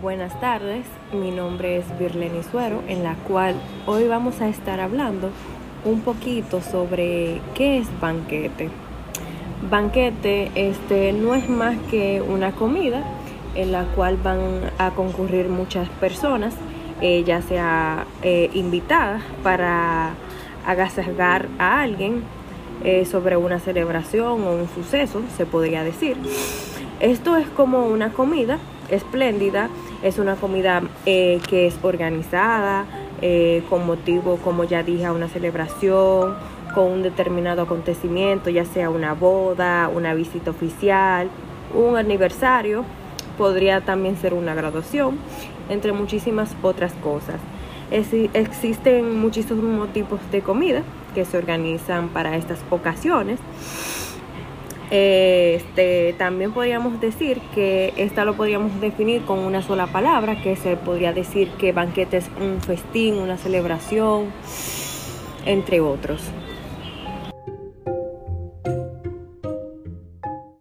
buenas tardes. Mi nombre es Virleni Suero, en la cual hoy vamos a estar hablando un poquito sobre qué es banquete. Banquete este, no es más que una comida en la cual van a concurrir muchas personas, eh, ya sea eh, invitadas para agasajar a alguien eh, sobre una celebración o un suceso, se podría decir. Esto es como una comida espléndida, es una comida eh, que es organizada eh, con motivo, como ya dije, a una celebración, con un determinado acontecimiento, ya sea una boda, una visita oficial, un aniversario, podría también ser una graduación, entre muchísimas otras cosas. existen muchísimos tipos de comida que se organizan para estas ocasiones. Este, también podríamos decir que esta lo podríamos definir con una sola palabra, que se podría decir que banquete es un festín, una celebración, entre otros.